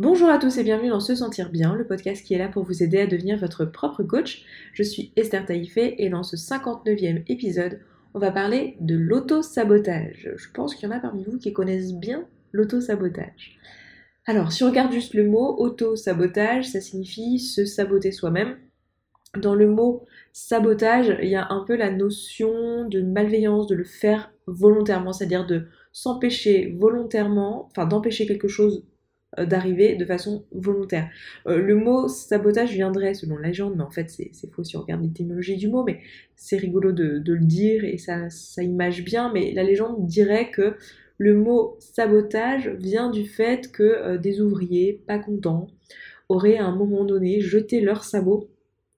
Bonjour à tous et bienvenue dans Se Sentir Bien, le podcast qui est là pour vous aider à devenir votre propre coach. Je suis Esther Taïfé et dans ce 59e épisode, on va parler de l'auto-sabotage. Je pense qu'il y en a parmi vous qui connaissent bien l'auto-sabotage. Alors, si on regarde juste le mot auto-sabotage, ça signifie se saboter soi-même. Dans le mot sabotage, il y a un peu la notion de malveillance, de le faire volontairement, c'est-à-dire de s'empêcher volontairement, enfin d'empêcher quelque chose d'arriver de façon volontaire. Euh, le mot sabotage viendrait selon la légende, mais en fait c'est faux si on regarde l'étymologie du mot, mais c'est rigolo de, le dire et ça, ça image bien, mais la légende dirait que le mot sabotage vient du fait que euh, des ouvriers pas contents auraient à un moment donné jeté leurs sabots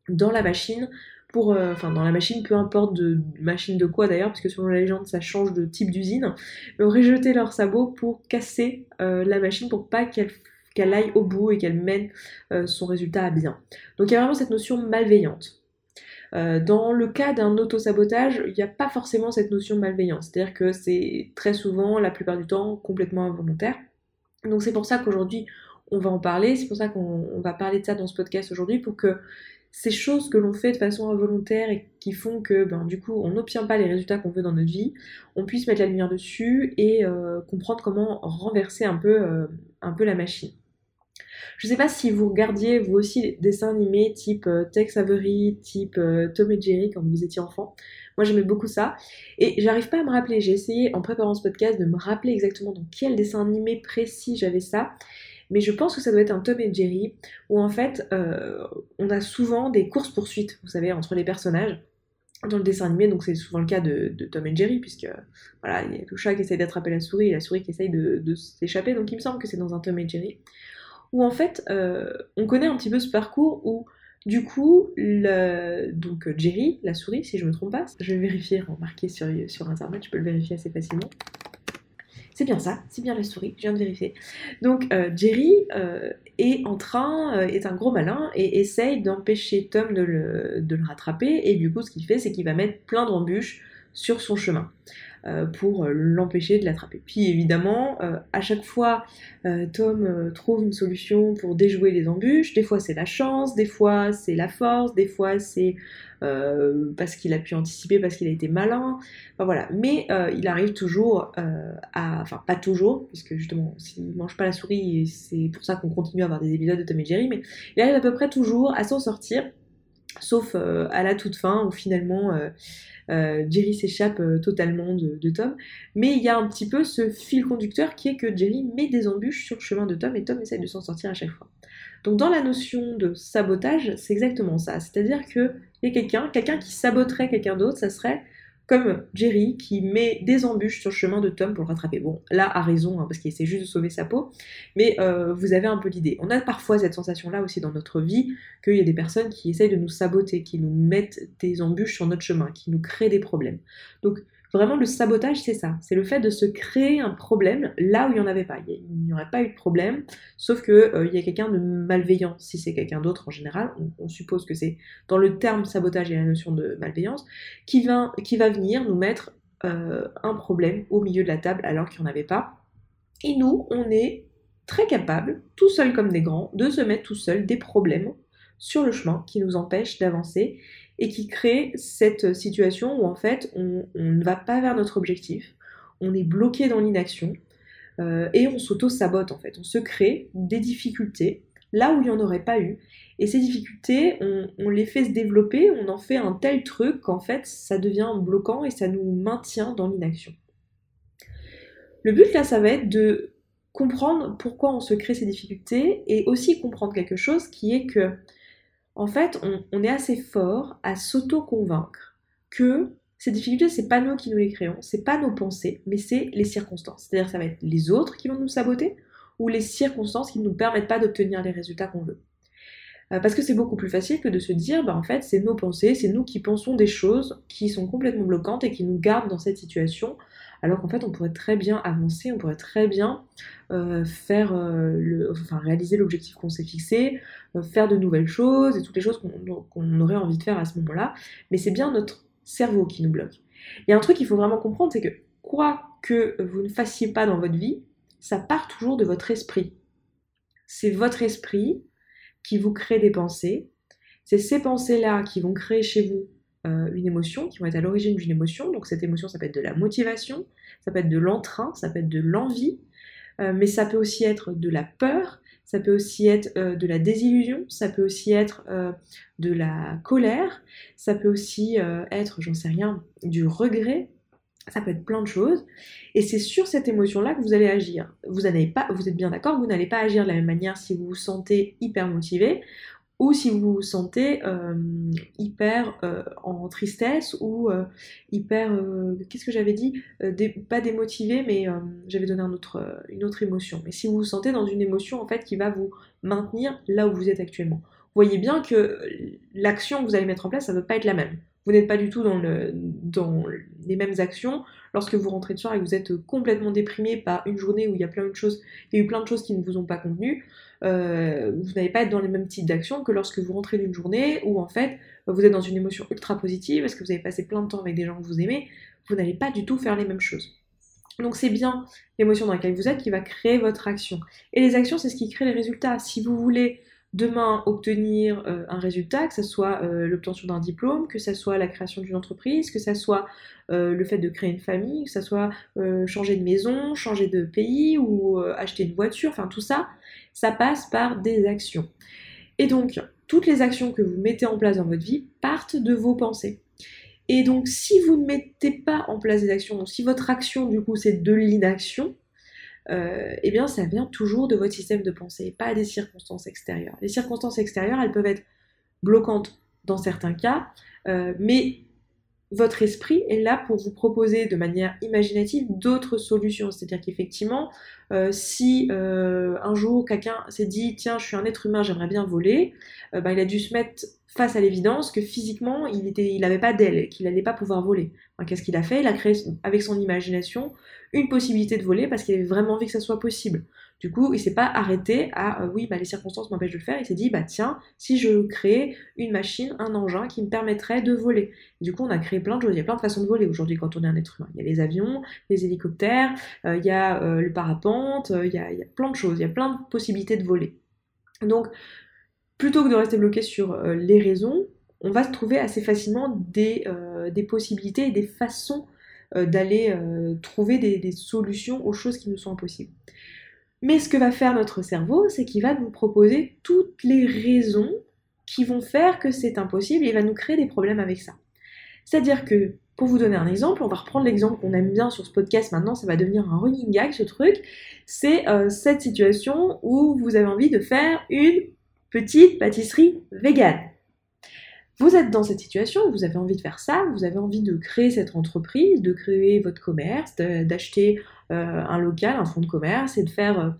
dans la machine pour, euh, dans la machine, peu importe de machine de quoi d'ailleurs, parce selon la légende ça change de type d'usine, auraient leurs sabots pour casser euh, la machine pour pas qu'elle qu'elle aille au bout et qu'elle mène euh, son résultat à bien. Donc il y a vraiment cette notion malveillante. dans le cas d'un auto-sabotage, il n'y a pas forcément cette notion malveillante, c'est-à-dire que c'est très souvent, la plupart du temps, complètement involontaire. Donc c'est pour ça qu'aujourd'hui on va en parler, c'est pour ça qu'on va parler de ça dans ce podcast aujourd'hui, pour que ces choses que l'on fait de façon involontaire et qui font que ben, du coup on n'obtient pas les résultats qu'on veut dans notre vie, on puisse mettre la lumière dessus et euh, comprendre comment renverser un peu, euh, un peu la machine. Je sais pas si vous regardiez vous aussi des dessins animés type euh, Tex Avery, type Tom et Jerry quand vous étiez enfant. Moi j'aimais beaucoup ça et j'arrive pas à me rappeler. J'ai essayé en préparant ce podcast de me rappeler exactement dans quel dessin animé précis j'avais ça mais je pense que ça doit être un Tom et Jerry, où en fait, euh, on a souvent des courses-poursuites, vous savez, entre les personnages dans le dessin animé, donc c'est souvent le cas de, Tom et Jerry, puisque voilà, il y a le chat qui essaye d'attraper la souris et la souris qui essaye de, s'échapper, donc il me semble que c'est dans un Tom et Jerry, où en fait, euh, on connaît un petit peu ce parcours où du coup, donc Jerry, la souris, si je me trompe pas, je vais vérifier, remarquer sur, sur internet, je peux le vérifier assez facilement. C'est bien ça, c'est bien la souris, je viens de vérifier. Donc euh, Jerry euh, est en train, euh, est un gros malin et essaye d'empêcher Tom de le, rattraper. Et du coup, ce qu'il fait, c'est qu'il va mettre plein d'embûches sur son chemin. Pour l'empêcher de l'attraper. Puis évidemment, à chaque fois, Tom trouve une solution pour déjouer les embûches. Des fois c'est la chance, des fois c'est la force, des fois c'est parce qu'il a pu anticiper, parce qu'il a été malin. Voilà. Mais il arrive toujours à, enfin pas toujours, puisque justement s'il mange pas la souris, c'est pour ça qu'on continue à avoir des épisodes de Tom et Jerry, mais il arrive à peu près toujours à s'en sortir sauf à la toute fin où finalement euh, Jerry s'échappe euh, totalement de, Tom. Mais il y a un petit peu ce fil conducteur qui est que Jerry met des embûches sur le chemin de Tom et Tom essaie de s'en sortir à chaque fois. Donc dans la notion de sabotage, c'est exactement ça. C'est-à-dire qu'il y a quelqu'un, qui saboterait quelqu'un d'autre, ça serait comme Jerry qui met des embûches sur le chemin de Tom pour le rattraper. Bon, là, a raison, hein, parce qu'il essaie juste de sauver sa peau, mais euh, vous avez un peu l'idée. On a parfois cette sensation-là aussi dans notre vie, qu'il y a des personnes qui essayent de nous saboter, qui nous mettent des embûches sur notre chemin, qui nous créent des problèmes. Donc, Vraiment, le sabotage, c'est ça. C'est le fait de se créer un problème là où il n'y en avait pas. Il n'y aurait pas eu de problème, sauf qu'il euh, y a quelqu'un de malveillant. Si c'est quelqu'un d'autre en général, on, suppose que c'est dans le terme sabotage et la notion de malveillance, qui va, qui va venir nous mettre euh, un problème au milieu de la table alors qu'il n'y en avait pas. Et nous, on est très capable, tout seul comme des grands, de se mettre tout seul des problèmes sur le chemin qui nous empêchent d'avancer et qui crée cette situation où en fait on, ne va pas vers notre objectif, on est bloqué dans l'inaction euh, et on s'auto-sabote en fait. On se crée des difficultés là où il n'y en aurait pas eu. Et ces difficultés, on, les fait se développer, on en fait un tel truc qu'en fait ça devient bloquant et ça nous maintient dans l'inaction. Le but là, ça va être de comprendre pourquoi on se crée ces difficultés et aussi comprendre quelque chose qui est que en fait, on, est assez fort à s'auto-convaincre que ces difficultés, c'est pas nous qui nous les créons, c'est pas nos pensées, mais c'est les circonstances. C'est-à-dire ça va être les autres qui vont nous saboter ou les circonstances qui ne nous permettent pas d'obtenir les résultats qu'on veut. Euh, parce que c'est beaucoup plus facile que de se dire, bah en fait, c'est nos pensées, c'est nous qui pensons des choses qui sont complètement bloquantes et qui nous gardent dans cette situation alors qu'en fait on pourrait très bien avancer, on pourrait très bien euh, faire euh, enfin, réaliser l'objectif qu'on s'est fixé, euh, faire de nouvelles choses et toutes les choses qu'on aurait envie de faire à ce moment-là, mais c'est bien notre cerveau qui nous bloque. Il y a un truc qu'il faut vraiment comprendre, c'est que quoi que vous ne fassiez pas dans votre vie, ça part toujours de votre esprit. c'est votre esprit qui vous crée des pensées. C'est ces pensées-là qui vont créer chez vous euh, une émotion, qui vont être à l'origine d'une émotion. Donc cette émotion, ça peut être de la motivation, ça peut être de l'entrain, ça peut être de l'envie, euh, mais ça peut aussi être de la peur, ça peut aussi être euh, de la désillusion, ça peut aussi être de la colère, ça peut aussi être, j'en sais rien, du regret, ça peut être plein de choses. Et c'est sur cette émotion-là que vous allez agir. Vous, pas, vous êtes bien d'accord, vous n'allez pas agir de la même manière si vous vous sentez hyper motivé ou si vous vous sentez euh, hyper euh, en tristesse ou euh, hyper, qu'est-ce que j'avais dit Pas démotivé, mais j'avais donné une autre émotion. Mais si vous vous sentez dans une émotion en fait qui va vous maintenir là où vous êtes actuellement. Vous voyez bien que l'action que vous allez mettre en place, ça ne va pas être la même. Vous n'êtes pas du tout dans les mêmes actions. Lorsque vous rentrez de soir et que vous êtes complètement déprimé par une journée où il y a plein de choses, il y a eu plein de choses qui ne vous ont pas convenu, euh, vous n'allez pas être dans les mêmes types d'actions que lorsque vous rentrez d'une journée où en fait vous êtes dans une émotion ultra positive parce que vous avez passé plein de temps avec des gens que vous aimez, vous n'allez pas du tout faire les mêmes choses. Donc c'est bien l'émotion dans laquelle vous êtes qui va créer votre action. Et les actions, c'est ce qui crée les résultats. Si vous voulez demain obtenir euh, un résultat, que ce soit euh, l'obtention d'un diplôme, que ce soit la création d'une entreprise, que ce soit le fait de créer une famille, que ce soit changer de maison, changer de pays ou acheter une voiture, enfin tout ça, ça passe par des actions. Et donc, toutes les actions que vous mettez en place dans votre vie partent de vos pensées. Et donc, si vous ne mettez pas en place des actions, si votre action, du coup, c'est de l'inaction, euh, eh bien ça vient toujours de votre système de pensée, pas des circonstances extérieures. Les circonstances extérieures, elles peuvent être bloquantes dans certains cas, euh, mais votre esprit est là pour vous proposer de manière imaginative d'autres solutions. C'est-à-dire qu'effectivement, euh, si un jour quelqu'un s'est dit tiens, je suis un être humain, j'aimerais bien voler, bah, il a dû se mettre face à l'évidence que physiquement, il n'avait il pas d'aile, qu'il n'allait pas pouvoir voler. Qu'est-ce qu'il a fait? Il a créé avec son imagination une possibilité de voler parce qu'il avait vraiment envie que ça soit possible. Du coup, il s'est pas arrêté à euh, oui, bah, les circonstances m'empêchent de le faire. Il s'est dit bah tiens, si je crée une machine, un engin qui me permettrait de voler. du coup, on a créé plein de choses. Il y a plein de façons de voler aujourd'hui quand on est un être humain. Il y a les avions, les hélicoptères, euh, il y a euh, le parapente, il y a, plein de choses. Il y a plein de possibilités de voler. Donc, plutôt que de rester bloqué sur les raisons, on va se trouver assez facilement des, possibilités et des façons d'aller trouver des, solutions aux choses qui nous sont impossibles. Mais ce que va faire notre cerveau, c'est qu'il va nous proposer toutes les raisons qui vont faire que c'est impossible et il va nous créer des problèmes avec ça. C'est-à-dire que, pour vous donner un exemple, on va reprendre l'exemple qu'on aime bien sur ce podcast maintenant, ça va devenir un running gag ce truc, c'est euh, cette situation où vous avez envie de faire une petite pâtisserie végane. Vous êtes dans cette situation, vous avez envie de faire ça, vous avez envie de créer cette entreprise, de créer votre commerce, d'acheter euh, un local, un fonds de commerce et de faire, euh,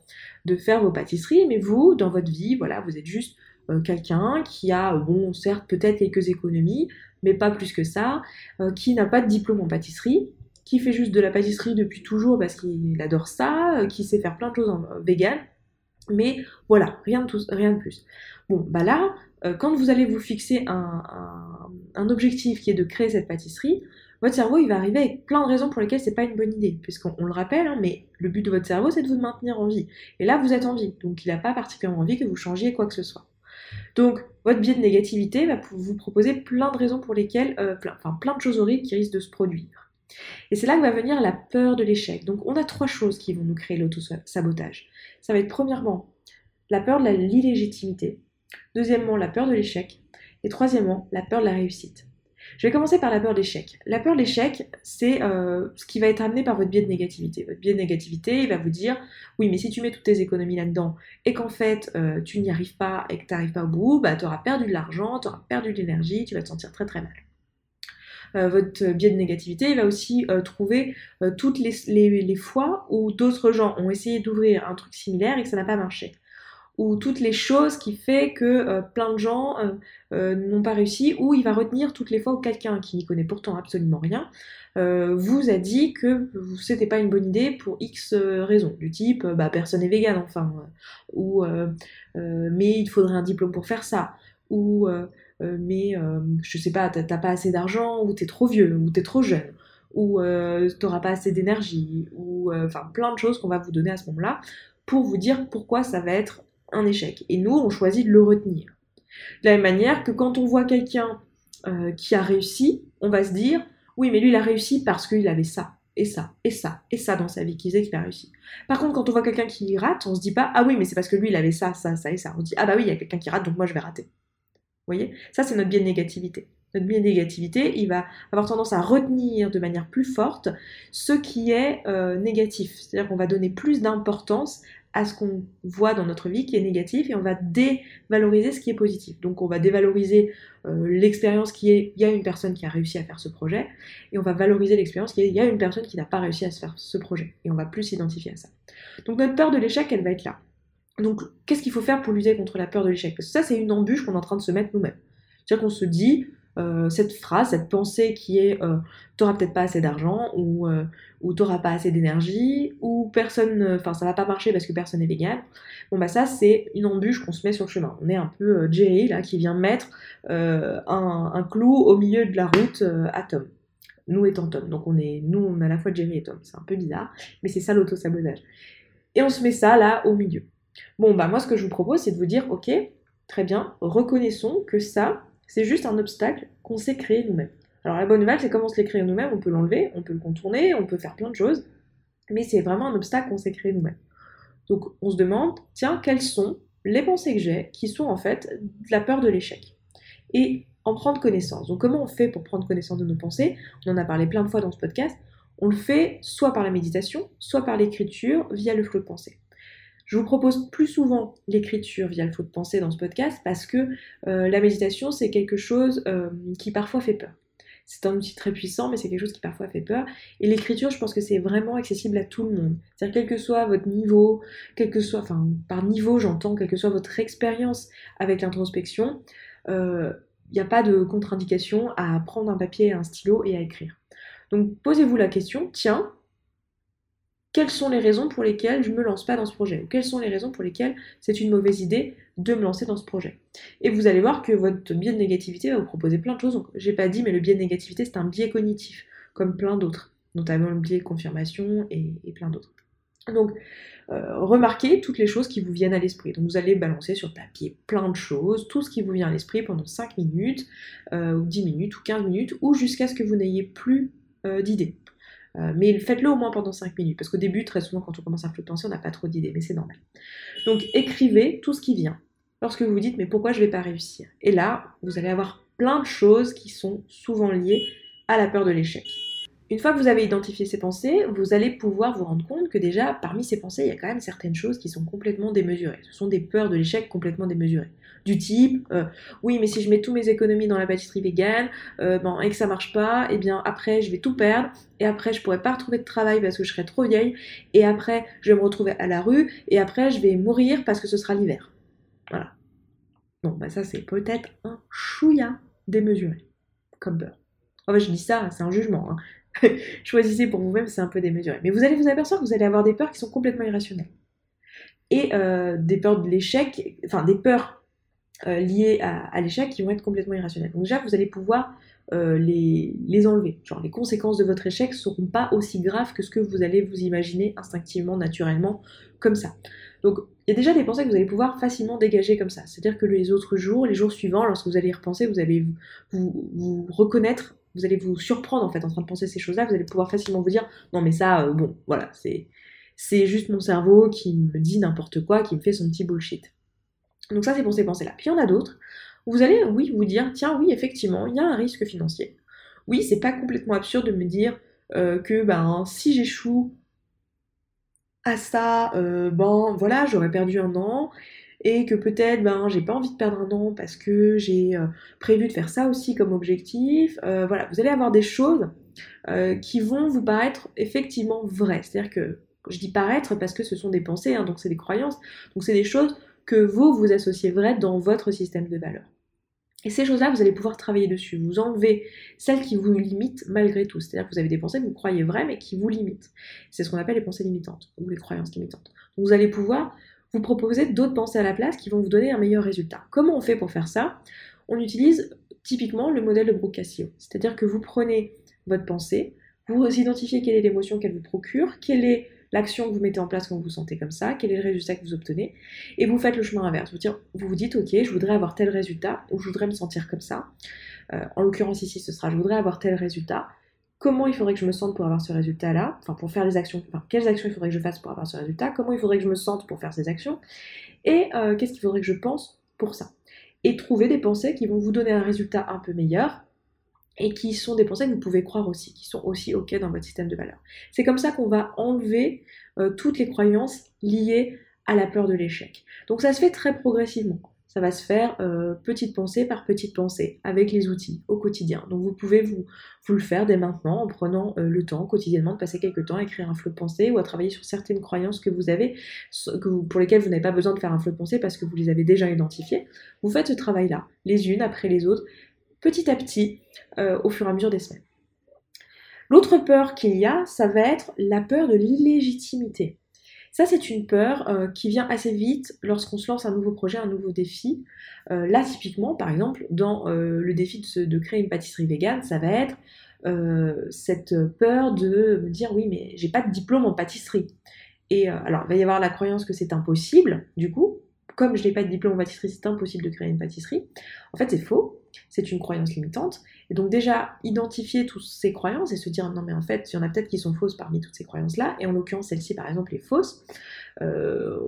de faire vos pâtisseries. Mais vous, dans votre vie, voilà, vous êtes juste euh, quelqu'un qui a, bon, certes, peut-être quelques économies, mais pas plus que ça, qui n'a pas de diplôme en pâtisserie, qui fait juste de la pâtisserie depuis toujours parce qu'il adore ça, qui sait faire plein de choses en vegan. Mais voilà, rien de, plus. Bon, bah là, euh, quand vous allez vous fixer un, objectif qui est de créer cette pâtisserie, votre cerveau il va arriver avec plein de raisons pour lesquelles c'est pas une bonne idée, puisqu'on le rappelle, hein, mais le but de votre cerveau c'est de vous maintenir en vie. Et là vous êtes en vie, donc il n'a pas particulièrement envie que vous changiez quoi que ce soit. Donc votre biais de négativité va vous proposer plein de raisons pour lesquelles, euh, enfin plein de choses horribles qui risquent de se produire. Et c'est là que va venir la peur de l'échec. Donc on a trois choses qui vont nous créer l'auto-sabotage. Ça va être premièrement la peur de l'illégitimité. Deuxièmement, la peur de l'échec. Et troisièmement, la peur de la réussite. Je vais commencer par la peur de l'échec. La peur de l'échec, c'est euh, ce qui va être amené par votre biais de négativité. Votre biais de négativité, il va vous dire, oui, mais si tu mets toutes tes économies là-dedans et qu'en fait euh, tu n'y arrives pas et que tu n'arrives pas au bout, bah, tu auras perdu de l'argent, tu auras perdu de l'énergie, tu vas te sentir très très mal. Euh, votre biais de négativité il va aussi trouver toutes les, fois où d'autres gens ont essayé d'ouvrir un truc similaire et que ça n'a pas marché. Ou toutes les choses qui fait que euh, plein de gens euh, euh, n'ont pas réussi, ou il va retenir toutes les fois où quelqu'un qui n'y connaît pourtant absolument rien vous a dit que c'était pas une bonne idée pour X raisons, du type bah personne n'est vegan enfin, ou mais il faudrait un diplôme pour faire ça, ou mais je sais pas, t'as pas assez d'argent, ou t'es trop vieux, ou t'es trop jeune, ou t'auras pas assez d'énergie, ou enfin plein de choses qu'on va vous donner à ce moment-là pour vous dire pourquoi ça va être un échec. Et nous, on choisit de le retenir. De la même manière que quand on voit quelqu'un euh, qui a réussi, on va se dire, oui, mais lui, il a réussi parce qu'il avait ça, et ça, et ça, et ça dans sa vie qui faisait qu'il a réussi. Par contre, quand on voit quelqu'un qui rate, on se dit pas, ah oui, mais c'est parce que lui, il avait ça, ça, ça et ça. On dit, ah bah oui, il y a quelqu'un qui rate, donc moi, je vais rater. Voyez? Ça, c'est notre biais de négativité. Notre biais de négativité, il va avoir tendance à retenir de manière plus forte ce qui est euh, négatif. C'est-à-dire qu'on va donner plus d'importance à ce qu'on voit dans notre vie qui est négatif et on va dévaloriser ce qui est positif. Donc on va dévaloriser euh, l'expérience qui est il y a une personne qui a réussi à faire ce projet et on va valoriser l'expérience qui est il y a une personne qui n'a pas réussi à se faire ce projet et on va plus s'identifier à ça. Donc notre peur de l'échec, elle va être là. Donc qu'est-ce qu'il faut faire pour lutter contre la peur de l'échec? Parce que ça c'est une embûche qu'on est en train de se mettre nous-mêmes. C'est-à-dire qu'on se dit euh, cette phrase, cette pensée qui est euh, t'auras peut-être pas assez d'argent ou, euh, t'auras pas assez d'énergie ou personne, enfin ça va pas marcher parce que personne n'est vegan. Bon bah ça c'est une embûche qu'on se met sur le chemin. On est un peu Jerry là qui vient mettre un, clou au milieu de la route à Tom. Nous étant Tom, donc on est, nous on a à la fois Jerry et Tom. C'est un peu bizarre, mais c'est ça l'auto-sabotage. Et on se met ça là au milieu. Bon bah moi ce que je vous propose c'est de vous dire ok, très bien, reconnaissons que ça c'est juste un obstacle qu'on s'est créé nous-mêmes. Alors la bonne nouvelle, c'est comme on se l'est nous-mêmes, on peut l'enlever, on peut le contourner, on peut faire plein de choses, mais c'est vraiment un obstacle qu'on s'est créé nous-mêmes. Donc on se demande, tiens, quelles sont les pensées que j'ai qui sont en fait de la peur de l'échec Et en prendre connaissance. Donc comment on fait pour prendre connaissance de nos pensées? On en a parlé plein de fois dans ce podcast. On le fait soit par la méditation, soit par l'écriture via le flot de pensée. Je vous propose plus souvent l'écriture via le flot de pensée dans ce podcast parce que euh, la méditation, c'est quelque chose euh, qui parfois fait peur. C'est un outil très puissant, mais c'est quelque chose qui parfois fait peur. Et l'écriture, je pense que c'est vraiment accessible à tout le monde. C'est-à-dire, quel que soit votre niveau, quel que soit, enfin, par niveau, j'entends, quelle que soit votre expérience avec l'introspection, il euh, n'y a pas de contre-indication à prendre un papier, un stylo et à écrire. Donc, posez-vous la question, tiens, quelles sont les raisons pour lesquelles je ne me lance pas dans ce projet? Quelles sont les raisons pour lesquelles c'est une mauvaise idée de me lancer dans ce projet? Et vous allez voir que votre biais de négativité va vous proposer plein de choses. Donc, j'ai pas dit, mais le biais de négativité, c'est un biais cognitif, comme plein d'autres, notamment le biais de confirmation et, plein d'autres. Donc, euh, remarquez toutes les choses qui vous viennent à l'esprit. Donc, vous allez balancer sur papier plein de choses, tout ce qui vous vient à l'esprit pendant 5 minutes, euh, ou 10 minutes, ou 15 minutes, ou jusqu'à ce que vous n'ayez plus euh, d'idées. Euh, mais faites-le au moins pendant 5 minutes, parce qu'au début, très souvent, quand on commence à penser, on n'a pas trop d'idées, mais c'est normal. Donc écrivez tout ce qui vient. Lorsque vous vous dites, mais pourquoi je ne vais pas réussir? Et là, vous allez avoir plein de choses qui sont souvent liées à la peur de l'échec. Une fois que vous avez identifié ces pensées, vous allez pouvoir vous rendre compte que déjà, parmi ces pensées, il y a quand même certaines choses qui sont complètement démesurées. Ce sont des peurs de l'échec complètement démesurées du type euh, oui mais si je mets tous mes économies dans la pâtisserie végane euh, et que ça marche pas et eh bien après je vais tout perdre et après je pourrai pas retrouver de travail parce que je serai trop vieille et après je vais me retrouver à la rue et après je vais mourir parce que ce sera l'hiver voilà bon bah ça c'est peut-être un chouïa démesuré comme peur en fait je dis ça c'est un jugement hein. choisissez pour vous-même c'est un peu démesuré mais vous allez vous apercevoir que vous allez avoir des peurs qui sont complètement irrationnelles et euh, des peurs de l'échec, enfin des peurs euh, liées à, l'échec qui vont être complètement irrationnelles. Donc déjà, vous allez pouvoir euh, les, enlever. Genre les conséquences de votre échec ne seront pas aussi graves que ce que vous allez vous imaginer instinctivement, naturellement, comme ça. Donc il y a déjà des pensées que vous allez pouvoir facilement dégager comme ça. C'est-à-dire que les autres jours, les jours suivants, lorsque vous allez y repenser, vous allez vous, reconnaître, vous allez vous surprendre en fait en train de penser ces choses-là, vous allez pouvoir facilement vous dire non mais ça, euh, bon, voilà, c'est c'est juste mon cerveau qui me dit n'importe quoi, qui me fait son petit bullshit. Donc ça, c'est pour ces pensées-là. Puis il y en a d'autres. Vous allez, oui, vous dire, tiens, oui, effectivement, il y a un risque financier. Oui, c'est pas complètement absurde de me dire euh, que ben, si j'échoue à ça, euh, ben voilà, j'aurais perdu un an, et que peut-être ben j'ai pas envie de perdre un an parce que j'ai euh, prévu de faire ça aussi comme objectif. voilà, vous allez avoir des choses qui vont vous paraître effectivement vraies. C'est-à-dire que je dis paraître parce que ce sont des pensées, hein, donc c'est des croyances, donc c'est des choses que vous vous associez vrai dans votre système de valeurs. Et ces choses-là, vous allez pouvoir travailler dessus. Vous enlevez celles qui vous limitent malgré tout. C'est-à-dire que vous avez des pensées que vous croyez vraies, mais qui vous limitent. C'est ce qu'on appelle les pensées limitantes, ou les croyances limitantes. Donc vous allez pouvoir vous proposer d'autres pensées à la place qui vont vous donner un meilleur résultat. Comment on fait pour faire ça? On utilise typiquement le modèle de Brooke Cassio. C'est-à-dire que vous prenez votre pensée, vous identifiez quelle est l'émotion qu'elle vous procure, quelle est l'action que vous mettez en place quand vous vous sentez comme ça, quel est le résultat que vous obtenez, et vous faites le chemin inverse. Vous, vous vous dites, ok, je voudrais avoir tel résultat, ou je voudrais me sentir comme ça. Euh, en l'occurrence ici, ce sera, je voudrais avoir tel résultat. Comment il faudrait que je me sente pour avoir ce résultat-là Enfin, pour faire les actions. Enfin, quelles actions il faudrait que je fasse pour avoir ce résultat Comment il faudrait que je me sente pour faire ces actions Et euh, qu'est-ce qu'il faudrait que je pense pour ça Et trouver des pensées qui vont vous donner un résultat un peu meilleur et qui sont des pensées que vous pouvez croire aussi, qui sont aussi OK dans votre système de valeurs. C'est comme ça qu'on va enlever euh, toutes les croyances liées à la peur de l'échec. Donc ça se fait très progressivement. Ça va se faire euh, petite pensée par petite pensée, avec les outils au quotidien. Donc vous pouvez vous, le faire dès maintenant en prenant euh, le temps quotidiennement de passer quelques temps à écrire un flot de pensée ou à travailler sur certaines croyances que vous avez, pour lesquelles vous n'avez pas besoin de faire un flot de pensée parce que vous les avez déjà identifiées. Vous faites ce travail-là, les unes après les autres, petit à petit euh, au fur et à mesure des semaines. L'autre peur qu'il y a, ça va être la peur de l'illégitimité. Ça, c'est une peur euh, qui vient assez vite lorsqu'on se lance un nouveau projet, un nouveau défi. Euh, là, typiquement, par exemple, dans le défi de, de, créer une pâtisserie végane, ça va être cette peur de me dire oui, mais j'ai pas de diplôme en pâtisserie. Et alors, il va y avoir la croyance que c'est impossible, du coup, comme je n'ai pas de diplôme en pâtisserie, c'est impossible de créer une pâtisserie. En fait, c'est faux, c'est une croyance limitante. Et donc déjà, identifier toutes ces croyances et se dire, non mais en fait, il y en a peut-être qui sont fausses parmi toutes ces croyances-là, et en l'occurrence, celle-ci, par exemple, est fausse. Euh,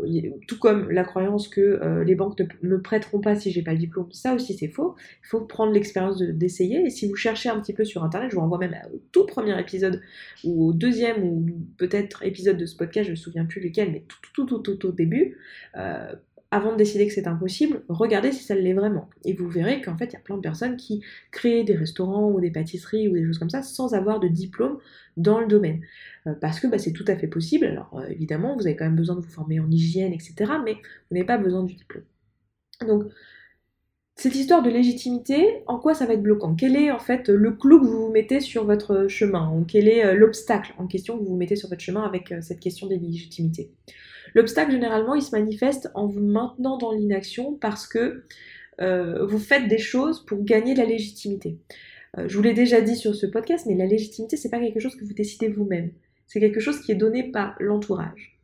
tout comme la croyance que euh, les banques ne me prêteront pas si j'ai pas le diplôme, ça aussi c'est faux. Il faut prendre l'expérience d'essayer. et si vous cherchez un petit peu sur internet, je vous renvoie même au tout premier épisode ou au deuxième ou peut-être épisode de ce podcast, je ne me souviens plus lequel, mais tout tout tout tout, au début. Euh, avant de décider que c'est impossible, regardez si ça l'est vraiment. Et vous verrez qu'en fait, il y a plein de personnes qui créent des restaurants ou des pâtisseries ou des choses comme ça sans avoir de diplôme dans le domaine. Euh, parce que bah, c'est tout à fait possible. Alors euh, évidemment, vous avez quand même besoin de vous former en hygiène, etc. Mais vous n'avez pas besoin du diplôme. Donc, cette histoire de légitimité, en quoi ça va être bloquant? Quel est en fait le clou que vous vous mettez sur votre chemin? Ou quel est euh, l'obstacle en question que vous vous mettez sur votre chemin avec cette question des légitimités? L'obstacle, généralement, il se manifeste en vous maintenant dans l'inaction parce que euh, vous faites des choses pour gagner la légitimité. Euh, je vous l'ai déjà dit sur ce podcast, mais la légitimité, c'est pas quelque chose que vous décidez vous-même. C'est quelque chose qui est donné par l'entourage.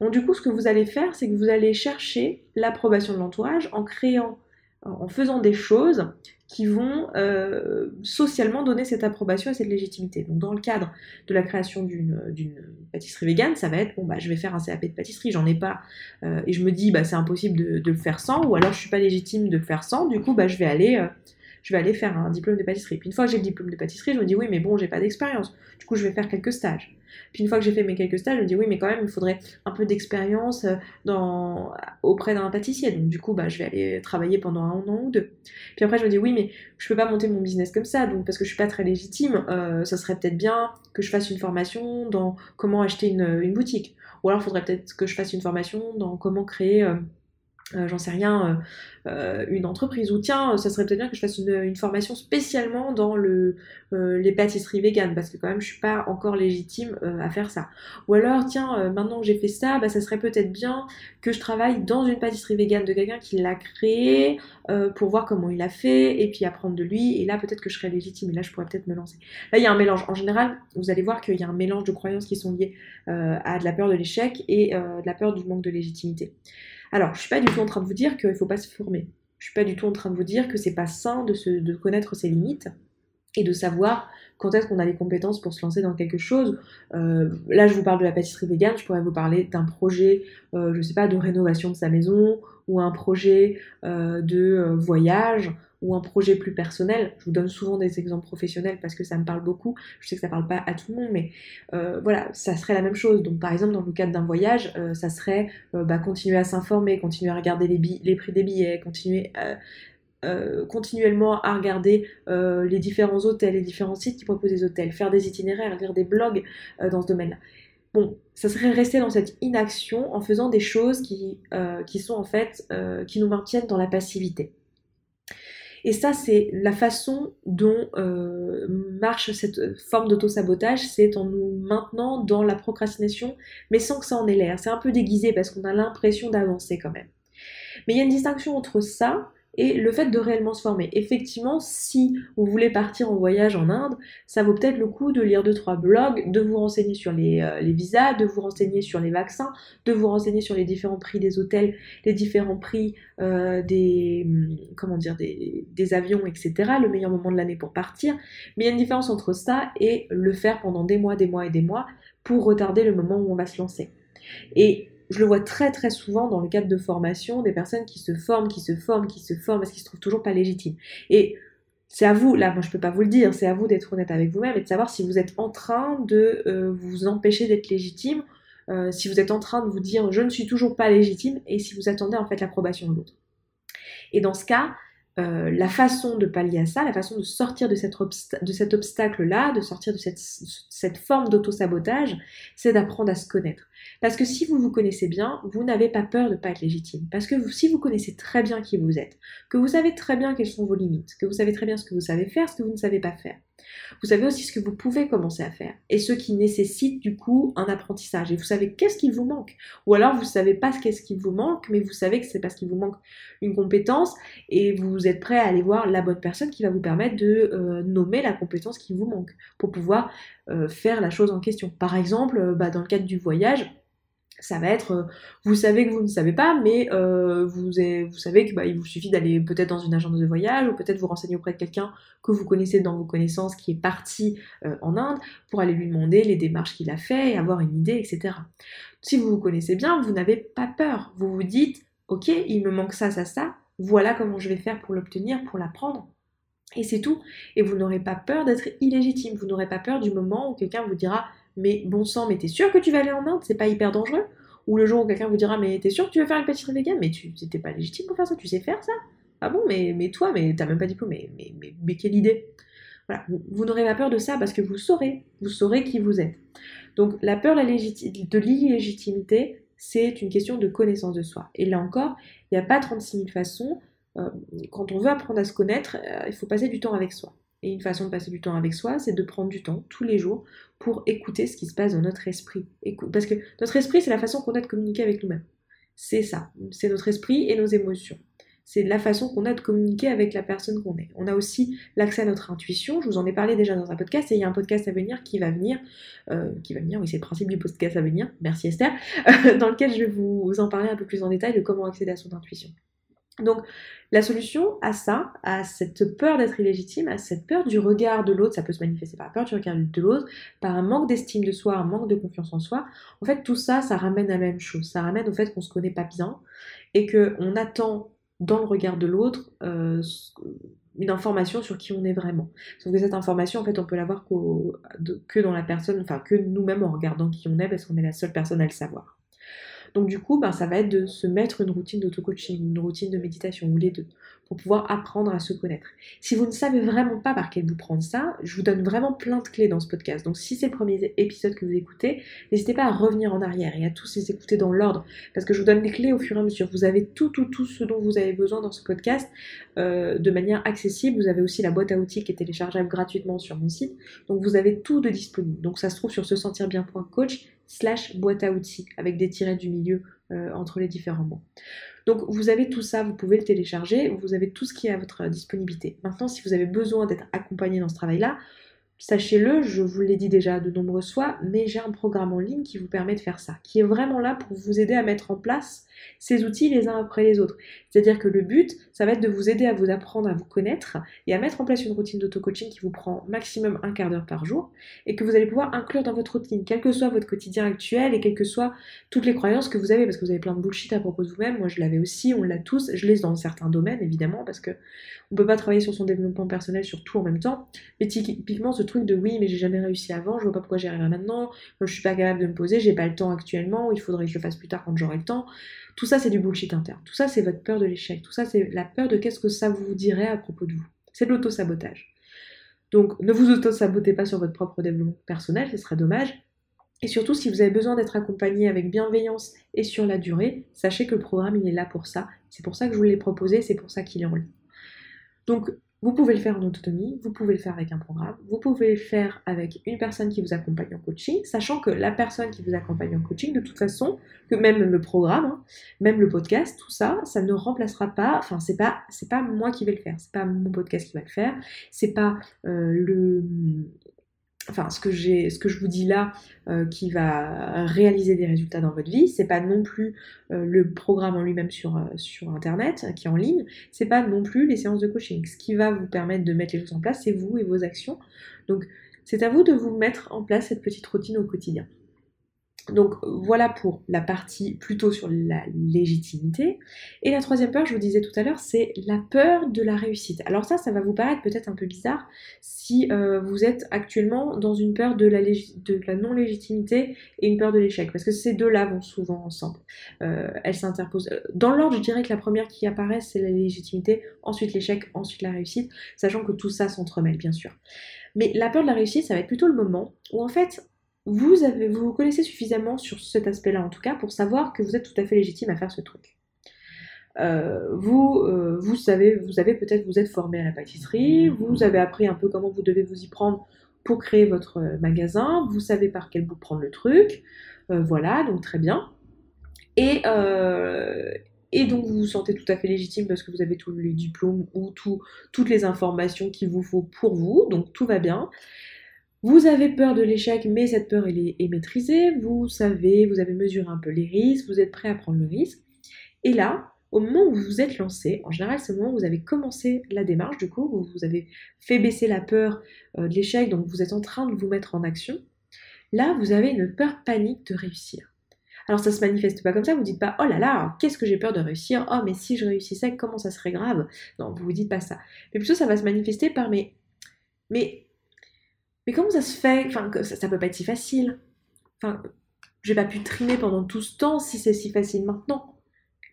Donc du coup, ce que vous allez faire, c'est que vous allez chercher l'approbation de l'entourage en créant, en faisant des choses qui vont euh, socialement donner cette approbation et cette légitimité. Donc dans le cadre de la création d'une pâtisserie végane, ça va être bon bah je vais faire un CAP de pâtisserie, j'en ai pas euh, et je me dis bah c'est impossible de, le faire sans, ou alors je suis pas légitime de le faire sans, du coup bah je vais aller euh, je vais aller faire un diplôme de pâtisserie. Puis une fois que j'ai le diplôme de pâtisserie, je me dis oui, mais bon, j'ai pas d'expérience. Du coup, je vais faire quelques stages. Puis une fois que j'ai fait mes quelques stages, je me dis oui, mais quand même, il faudrait un peu d'expérience euh, auprès d'un pâtissier. Donc du coup, bah, je vais aller travailler pendant un an ou deux. Puis après, je me dis oui, mais je peux pas monter mon business comme ça, donc parce que je suis pas très légitime, euh, ça serait peut-être bien que je fasse une formation dans comment acheter une, boutique. Ou alors, il faudrait peut-être que je fasse une formation dans comment créer... Euh, euh, j'en sais rien, euh, euh, une entreprise, ou tiens, ça serait peut-être bien que je fasse une, formation spécialement dans le, les pâtisseries véganes, parce que quand même je suis pas encore légitime à faire ça. Ou alors, tiens, maintenant que j'ai fait ça, bah, ça serait peut-être bien que je travaille dans une pâtisserie végane de quelqu'un qui l'a créée, pour voir comment il a fait, et puis apprendre de lui, et là peut-être que je serais légitime, et là je pourrais peut-être me lancer. Là il y a un mélange. En général, vous allez voir qu'il y a un mélange de croyances qui sont liées à de la peur de l'échec et de la peur du manque de légitimité. Alors, je suis pas du tout en train de vous dire qu'il ne faut pas se former. Je suis pas du tout en train de vous dire que c'est pas sain de, connaître ses limites et de savoir quand est-ce qu'on a les compétences pour se lancer dans quelque chose. Euh, là, je vous parle de la pâtisserie végane, je pourrais vous parler d'un projet, euh, je sais pas, de rénovation de sa maison ou un projet euh, de voyage ou un projet plus personnel. Je vous donne souvent des exemples professionnels parce que ça me parle beaucoup. Je sais que ça parle pas à tout le monde, mais euh, voilà, ça serait la même chose. Donc par exemple, dans le cadre d'un voyage, euh, ça serait euh, bah, continuer à s'informer, continuer à regarder les, les, prix des billets, continuer continuellement à regarder les différents hôtels, les différents sites qui proposent des hôtels, faire des itinéraires, lire des blogs dans ce domaine-là. Bon, ça serait rester dans cette inaction en faisant des choses qui, qui sont en fait, qui nous maintiennent dans la passivité. Et ça, c'est la façon dont euh, marche cette forme d'auto-sabotage, c'est en nous maintenant dans la procrastination, mais sans que ça en ait l'air. C'est un peu déguisé parce qu'on a l'impression d'avancer quand même. Mais il y a une distinction entre ça et le fait de réellement se former. Effectivement, si vous voulez partir en voyage en Inde, ça vaut peut-être le coup de lire deux trois blogs, de vous renseigner sur les, euh, visas, de vous renseigner sur les vaccins, de vous renseigner sur les différents prix des hôtels, les différents prix euh, des hum, comment dire des, avions, etc. Le meilleur moment de l'année pour partir. Mais il y a une différence entre ça et le faire pendant des mois, des mois et des mois pour retarder le moment où on va se lancer. Et je le vois très souvent dans le cadre de formation, des personnes qui se forment, qui se forment, qui se forment, parce qu'ils se trouvent toujours pas légitimes. Et c'est à vous, là, moi je peux pas vous le dire, c'est à vous d'être honnête avec vous-même et de savoir si vous êtes en train de euh, vous empêcher d'être légitime, euh, si vous êtes en train de vous dire je ne suis toujours pas légitime, et si vous attendez en fait l'approbation de l'autre. Et dans ce cas, euh, la façon de pallier à ça, la façon de sortir de, de cet obstacle-là, de sortir de cette, cette forme d'auto-sabotage, c'est d'apprendre à se connaître. Parce que si vous vous connaissez bien, vous n'avez pas peur de ne pas être légitime. Parce que si vous connaissez très bien qui vous êtes, que vous savez très bien quelles sont vos limites, que vous savez très bien ce que vous savez faire, ce que vous ne savez pas faire, vous savez aussi ce que vous pouvez commencer à faire et ce qui nécessite du coup un apprentissage. Et vous savez qu'est-ce qui vous manque. Ou alors vous ne savez pas qu'est-ce qui vous manque, mais vous savez que c'est parce qu'il vous manque une compétence et vous êtes prêt à aller voir la bonne personne qui va vous permettre de euh, nommer la compétence qui vous manque pour pouvoir faire la chose en question. Par exemple, euh, bah, dans le cadre du voyage, ça va être, euh, vous savez que vous ne savez pas, mais euh, vous, savez qu'il bah, vous suffit d'aller peut-être dans une agence de voyage ou peut-être vous renseigner auprès de quelqu'un que vous connaissez dans vos connaissances qui est parti euh, en Inde pour aller lui demander les démarches qu'il a fait et avoir une idée, etc. Si vous vous connaissez bien, vous n'avez pas peur. Vous vous dites, ok, il me manque ça, ça, ça, voilà comment je vais faire pour l'obtenir, pour l'apprendre. Et c'est tout. Et vous n'aurez pas peur d'être illégitime. Vous n'aurez pas peur du moment où quelqu'un vous dira mais bon sang, mais t'es sûr que tu vas aller en Inde? C'est pas hyper dangereux? Ou le jour où quelqu'un vous dira, mais t'es sûr que tu veux faire une pâtisserie vegan Mais tu t'es pas légitime pour faire ça, tu sais faire ça? Ah bon, mais, toi, mais t'as même pas diplôme, mais, mais, mais, mais quelle idée? Voilà, vous, n'aurez pas peur de ça parce que vous saurez, vous saurez qui vous êtes. Donc la peur de l'illégitimité, c'est une question de connaissance de soi. Et là encore, il n'y a pas 36 000 façons. Euh, quand on veut apprendre à se connaître, euh, il faut passer du temps avec soi. Et une façon de passer du temps avec soi, c'est de prendre du temps tous les jours pour écouter ce qui se passe dans notre esprit. Parce que notre esprit, c'est la façon qu'on a de communiquer avec nous-mêmes. C'est ça. C'est notre esprit et nos émotions. C'est la façon qu'on a de communiquer avec la personne qu'on est. On a aussi l'accès à notre intuition. Je vous en ai parlé déjà dans un podcast et il y a un podcast à venir qui va venir, euh, qui va venir, oui c'est le principe du podcast à venir, merci Esther, dans lequel je vais vous en parler un peu plus en détail de comment accéder à son intuition. Donc la solution à ça, à cette peur d'être illégitime, à cette peur du regard de l'autre, ça peut se manifester par peur du regard de l'autre, par un manque d'estime de soi, un manque de confiance en soi. En fait, tout ça, ça ramène à la même chose. Ça ramène au fait qu'on se connaît pas bien et qu'on attend dans le regard de l'autre euh, une information sur qui on est vraiment. Sauf que cette information, en fait, on peut l'avoir que dans la personne, enfin que nous-mêmes en regardant qui on est, parce qu'on est la seule personne à le savoir. Donc du coup, ben, ça va être de se mettre une routine d'auto-coaching, une routine de méditation, ou les deux, pour pouvoir apprendre à se connaître. Si vous ne savez vraiment pas par quel vous prendre ça, je vous donne vraiment plein de clés dans ce podcast. Donc si c'est le premier épisode que vous écoutez, n'hésitez pas à revenir en arrière et à tous les écouter dans l'ordre, parce que je vous donne les clés au fur et à mesure. Vous avez tout, tout, tout ce dont vous avez besoin dans ce podcast euh, de manière accessible. Vous avez aussi la boîte à outils qui est téléchargeable gratuitement sur mon site. Donc vous avez tout de disponible. Donc ça se trouve sur se sentir bien.coach slash boîte à outils avec des tirets du milieu euh, entre les différents mots. Donc vous avez tout ça, vous pouvez le télécharger, vous avez tout ce qui est à votre disponibilité. Maintenant, si vous avez besoin d'être accompagné dans ce travail-là, Sachez-le, je vous l'ai dit déjà de nombreuses fois, mais j'ai un programme en ligne qui vous permet de faire ça, qui est vraiment là pour vous aider à mettre en place ces outils les uns après les autres. C'est-à-dire que le but, ça va être de vous aider à vous apprendre à vous connaître et à mettre en place une routine d'auto-coaching qui vous prend maximum un quart d'heure par jour et que vous allez pouvoir inclure dans votre routine, quel que soit votre quotidien actuel et quelles que soient toutes les croyances que vous avez, parce que vous avez plein de bullshit à propos de vous-même. Moi, je l'avais aussi, on l'a tous. Je l'ai dans certains domaines, évidemment, parce que on peut pas travailler sur son développement personnel sur tout en même temps. Mais typiquement, ce truc de oui, mais j'ai jamais réussi avant, je vois pas pourquoi j'y arriverai maintenant, je suis pas capable de me poser, j'ai pas le temps actuellement, il faudrait que je le fasse plus tard quand j'aurai le temps. Tout ça, c'est du bullshit interne. Tout ça, c'est votre peur de l'échec. Tout ça, c'est la peur de qu'est-ce que ça vous dirait à propos de vous. C'est de l'auto-sabotage. Donc, ne vous auto-sabotez pas sur votre propre développement personnel, ce serait dommage. Et surtout, si vous avez besoin d'être accompagné avec bienveillance et sur la durée, sachez que le programme, il est là pour ça. C'est pour ça que je vous l'ai proposé, c'est pour ça qu'il est en ligne. Donc, Vous pouvez le faire en autonomie, vous pouvez le faire avec un programme, vous pouvez le faire avec une personne qui vous accompagne en coaching, sachant que la personne qui vous accompagne en coaching, de toute façon, que même le programme, hein, même le podcast, tout ça, ça ne remplacera pas, enfin c'est pas pas moi qui vais le faire, c'est pas mon podcast qui va le faire, c'est pas euh, le enfin ce que j'ai ce que je vous dis là euh, qui va réaliser des résultats dans votre vie c'est pas non plus euh, le programme en lui-même sur, euh, sur internet qui est en ligne. C'est pas non plus les séances de coaching. Ce qui va vous permettre de mettre les choses en place c'est vous et vos actions. Donc c'est à vous de vous mettre en place cette petite routine au quotidien donc voilà pour la partie plutôt sur la légitimité. Et la troisième peur, je vous disais tout à l'heure, c'est la peur de la réussite. Alors ça, ça va vous paraître peut-être un peu bizarre si euh, vous êtes actuellement dans une peur de la, non-légitimité et une peur de l'échec, parce que ces deux-là vont souvent ensemble. Euh, elles s'interposent. Euh, dans l'ordre, je dirais que la première qui apparaît, c'est la légitimité, ensuite l'échec, ensuite la réussite, sachant que tout ça s'entremêle, bien sûr. Mais la peur de la réussite, ça va être plutôt le moment où en fait vous, avez, vous connaissez suffisamment sur cet aspect-là en tout cas pour savoir que vous êtes tout à fait légitime à faire ce truc. Euh, vous, euh, vous savez, vous avez peut-être vous êtes formé à la pâtisserie, vous avez appris un peu comment vous devez vous y prendre pour créer votre euh, magasin, vous savez par quel bout prendre le truc, voilà, donc très bien. Et donc vous vous sentez tout à fait légitime parce que vous avez tous les diplômes ou toutes les informations qu'il vous faut pour vous, donc tout va bien. Vous avez peur de l'échec, mais cette peur est, maîtrisée. Vous savez, vous avez mesuré un peu les risques, vous êtes prêt à prendre le risque. Et là, au moment où vous vous êtes lancé, en général c'est le moment où vous avez commencé la démarche, du coup, où vous avez fait baisser la peur euh, de l'échec, donc vous êtes en train de vous mettre en action, là vous avez une peur panique de réussir. Alors ça se manifeste pas comme ça, vous dites pas oh là là, qu'est-ce que j'ai peur de réussir, oh mais si je réussissais, comment ça serait grave? Non, vous vous dites pas ça. Mais plutôt ça va se manifester par mais, mais mais comment ça se fait? Enfin, ça, ça peut pas être si facile. Enfin, j'ai pas pu trimer pendant tout ce temps si c'est si facile maintenant.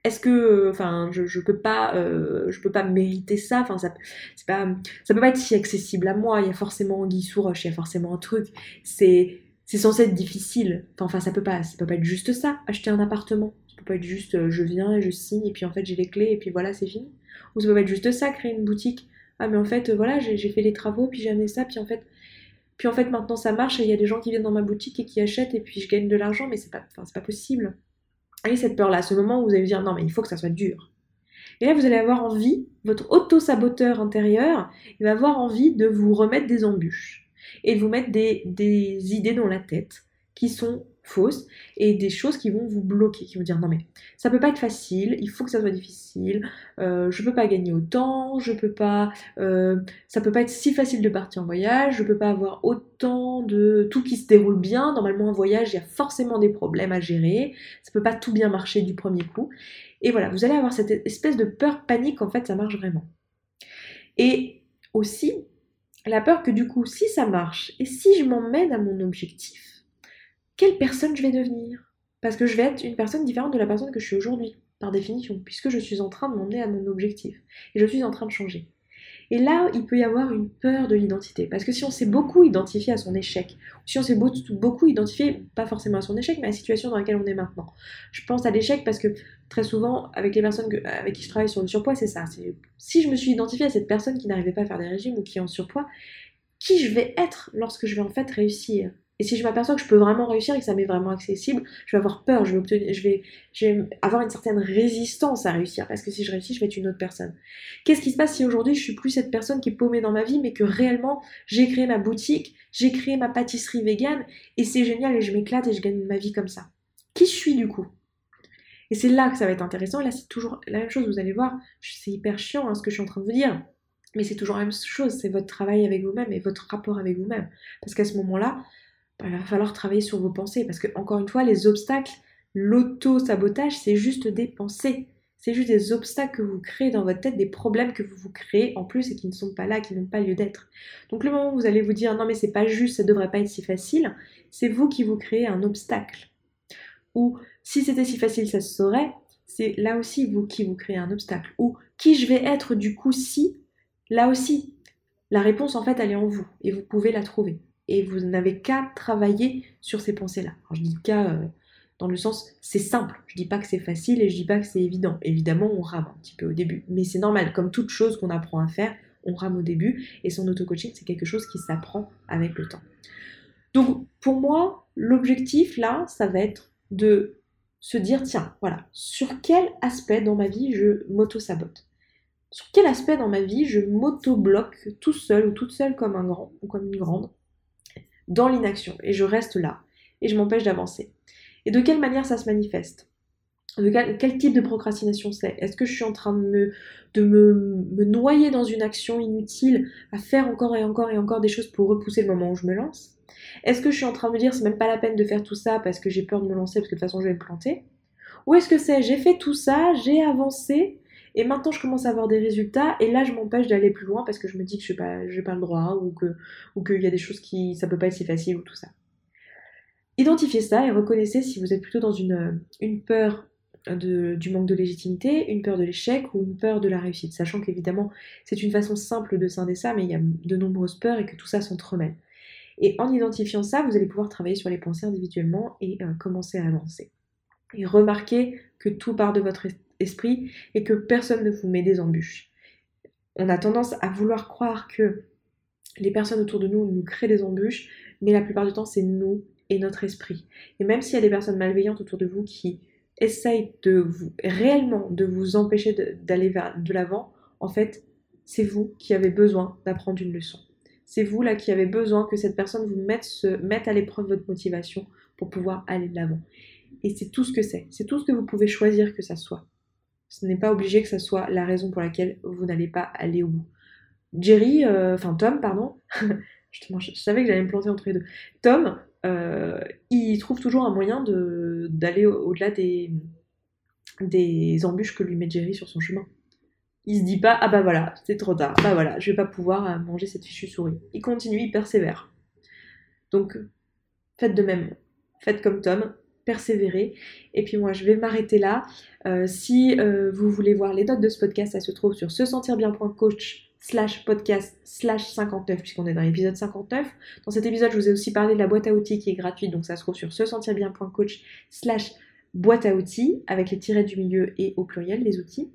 Est-ce que, enfin, je, je peux pas, euh, je peux pas mériter ça? Enfin, ça, c'est pas, ça peut pas être si accessible à moi. Il y a forcément Guy sous roche, il y a forcément un truc. C'est, c'est censé être difficile. Enfin, ça peut pas, ça peut pas être juste ça. Acheter un appartement, ça peut pas être juste, euh, je viens et je signe et puis en fait j'ai les clés et puis voilà, c'est fini. Ou ça peut pas être juste ça, créer une boutique. Ah mais en fait, voilà, j'ai, j'ai fait les travaux puis j'ai amené ça puis en fait puis en fait, maintenant ça marche et il y a des gens qui viennent dans ma boutique et qui achètent et puis je gagne de l'argent, mais c'est pas, pas possible. Et cette peur-là, ce moment où vous allez vous dire non, mais il faut que ça soit dur. Et là, vous allez avoir envie, votre auto-saboteur intérieur, il va avoir envie de vous remettre des embûches et de vous mettre des idées dans la tête qui sont fausses et des choses qui vont vous bloquer, qui vont dire non mais ça peut pas être facile, il faut que ça soit difficile, euh, je peux pas gagner autant, je peux pas, euh, ça peut pas être si facile de partir en voyage, je peux pas avoir autant de tout qui se déroule bien. Normalement un voyage il y a forcément des problèmes à gérer, ça peut pas tout bien marcher du premier coup. Et voilà, vous allez avoir cette espèce de peur panique en fait ça marche vraiment. Et aussi la peur que du coup si ça marche et si je m'emmène à mon objectif quelle personne je vais devenir? Parce que je vais être une personne différente de la personne que je suis aujourd'hui, par définition, puisque je suis en train de m'emmener à mon objectif. Et je suis en train de changer. Et là, il peut y avoir une peur de l'identité. Parce que si on s'est beaucoup identifié à son échec, si on s'est beaucoup identifié, pas forcément à son échec, mais à la situation dans laquelle on est maintenant. Je pense à l'échec parce que très souvent, avec les personnes avec qui je travaille sur le surpoids, c'est ça. Si je me suis identifiée à cette personne qui n'arrivait pas à faire des régimes ou qui est en surpoids, qui je vais être lorsque je vais en fait réussir? Et si je m'aperçois que je peux vraiment réussir et que ça m'est vraiment accessible, je vais avoir peur, je vais, avoir une certaine résistance à réussir, parce que si je réussis, je vais être une autre personne. Qu'est-ce qui se passe si aujourd'hui je suis plus cette personne qui est paumée dans ma vie, mais que réellement j'ai créé ma boutique, j'ai créé ma pâtisserie végane, et c'est génial et je m'éclate et je gagne ma vie comme ça Qui je suis du coup? Et c'est là que ça va être intéressant. Et là, c'est toujours la même chose. Vous allez voir, c'est hyper chiant hein, ce que je suis en train de vous dire. Mais c'est toujours la même chose. C'est votre travail avec vous-même et votre rapport avec vous-même. Parce qu'à ce moment-là, il va falloir travailler sur vos pensées. Parce que, encore une fois, les obstacles, l'auto-sabotage, c'est juste des pensées. C'est juste des obstacles que vous créez dans votre tête, des problèmes que vous vous créez en plus et qui ne sont pas là, qui n'ont pas lieu d'être. Donc le moment où vous allez vous dire non mais c'est pas juste, ça devrait pas être si facile, c'est vous qui vous créez un obstacle. Ou si c'était si facile, ça se saurait, c'est là aussi vous qui vous créez un obstacle. Ou qui je vais être du coup si, là aussi? La réponse en fait elle est en vous et vous pouvez la trouver et vous n'avez qu'à travailler sur ces pensées-là. je dis qu'à euh, dans le sens c'est simple. Je dis pas que c'est facile et je dis pas que c'est évident. Évidemment, on rame un petit peu au début, mais c'est normal. Comme toute chose qu'on apprend à faire, on rame au début, et son auto-coaching, c'est quelque chose qui s'apprend avec le temps. Donc pour moi, l'objectif là, ça va être de se dire, tiens, voilà, sur quel aspect dans ma vie je m'auto-sabote? Sur quel aspect dans ma vie je m'auto-bloque tout seul ou toute seule comme un grand ou comme une grande? Dans l'inaction. Et je reste là. Et je m'empêche d'avancer. Et de quelle manière ça se manifeste? De quel, type de procrastination c'est? Est-ce que je suis en train de, me, de me, noyer dans une action inutile, à faire encore et encore et encore des choses pour repousser le moment où je me lance? Est-ce que je suis en train de me dire c'est même pas la peine de faire tout ça parce que j'ai peur de me lancer parce que de toute façon je vais me planter? Ou est-ce que c'est j'ai fait tout ça, j'ai avancé et maintenant je commence à avoir des résultats et là je m'empêche d'aller plus loin parce que je me dis que je n'ai pas, pas le droit ou que qu'il y a des choses qui ça peut pas être si facile ou tout ça. Identifiez ça et reconnaissez si vous êtes plutôt dans une, peur du manque de légitimité, une peur de l'échec ou une peur de la réussite, sachant qu'évidemment c'est une façon simple de scinder ça, mais il y a de nombreuses peurs et que tout ça s'entremêle. Et en identifiant ça, vous allez pouvoir travailler sur les pensées individuellement et euh, commencer à avancer. Et remarquez que tout part de votre esprit et que personne ne vous met des embûches. On a tendance à vouloir croire que les personnes autour de nous nous créent des embûches, mais la plupart du temps c'est nous et notre esprit. Et même s'il y a des personnes malveillantes autour de vous qui essayent de vous réellement de vous empêcher d'aller de l'avant, en fait, c'est vous qui avez besoin d'apprendre une leçon. C'est vous là qui avez besoin que cette personne vous mette, mette à l'épreuve votre motivation pour pouvoir aller de l'avant. Et c'est tout ce que c'est. C'est tout ce que vous pouvez choisir que ça soit. Ce n'est pas obligé que ça soit la raison pour laquelle vous n'allez pas aller au bout. Jerry, euh, enfin Tom, pardon, je savais que j'allais me planter entre les deux. Tom, euh, il trouve toujours un moyen d'aller au-delà des, des embûches que lui met Jerry sur son chemin. Il se dit pas ah bah voilà c'est trop tard bah voilà je vais pas pouvoir euh, manger cette fichue souris. Il continue il persévère. Donc faites de même faites comme Tom persévérez et puis moi je vais m'arrêter là. Euh, si vous voulez voir les notes de ce podcast ça se trouve sur se sentir bien.coach slash podcast slash 59 puisqu'on est dans l'épisode 59. Dans cet épisode, je vous ai aussi parlé de la boîte à outils qui est gratuite, donc ça se trouve sur se sentir bien.coach slash boîte à outils avec les tirets du milieu et au pluriel les outils.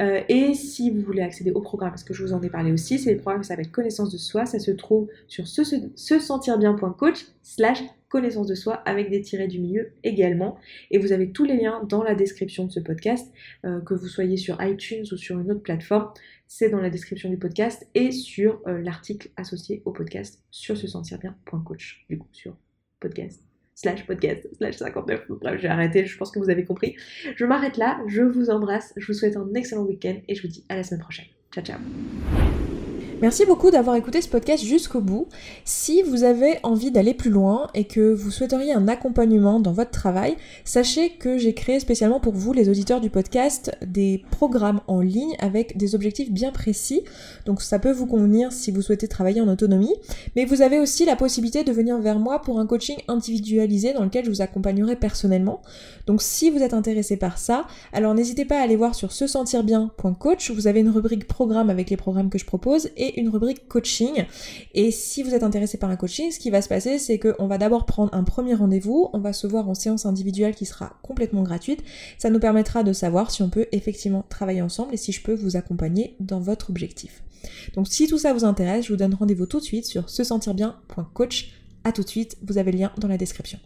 Euh, et si vous voulez accéder au programme, parce que je vous en ai parlé aussi, c'est le programme qui s'appelle Connaissance de soi, ça se trouve sur se, se sentir bien.coach slash connaissance de soi avec des tirets du milieu également. Et vous avez tous les liens dans la description de ce podcast, euh, que vous soyez sur iTunes ou sur une autre plateforme, c'est dans la description du podcast et sur euh, l'article associé au podcast sur se sentir bien.coach, du coup sur podcast slash podcast slash 59. Bref, j'ai arrêté, je pense que vous avez compris. Je m'arrête là, je vous embrasse, je vous souhaite un excellent week-end et je vous dis à la semaine prochaine. Ciao ciao Merci beaucoup d'avoir écouté ce podcast jusqu'au bout. Si vous avez envie d'aller plus loin et que vous souhaiteriez un accompagnement dans votre travail, sachez que j'ai créé spécialement pour vous, les auditeurs du podcast, des programmes en ligne avec des objectifs bien précis. Donc ça peut vous convenir si vous souhaitez travailler en autonomie. Mais vous avez aussi la possibilité de venir vers moi pour un coaching individualisé dans lequel je vous accompagnerai personnellement. Donc si vous êtes intéressé par ça, alors n'hésitez pas à aller voir sur se sentir bien.coach. Vous avez une rubrique programme avec les programmes que je propose et une rubrique coaching. Et si vous êtes intéressé par un coaching, ce qui va se passer, c'est qu'on va d'abord prendre un premier rendez-vous, on va se voir en séance individuelle qui sera complètement gratuite. Ça nous permettra de savoir si on peut effectivement travailler ensemble et si je peux vous accompagner dans votre objectif. Donc si tout ça vous intéresse, je vous donne rendez-vous tout de suite sur se sentir bien.coach. À tout de suite, vous avez le lien dans la description.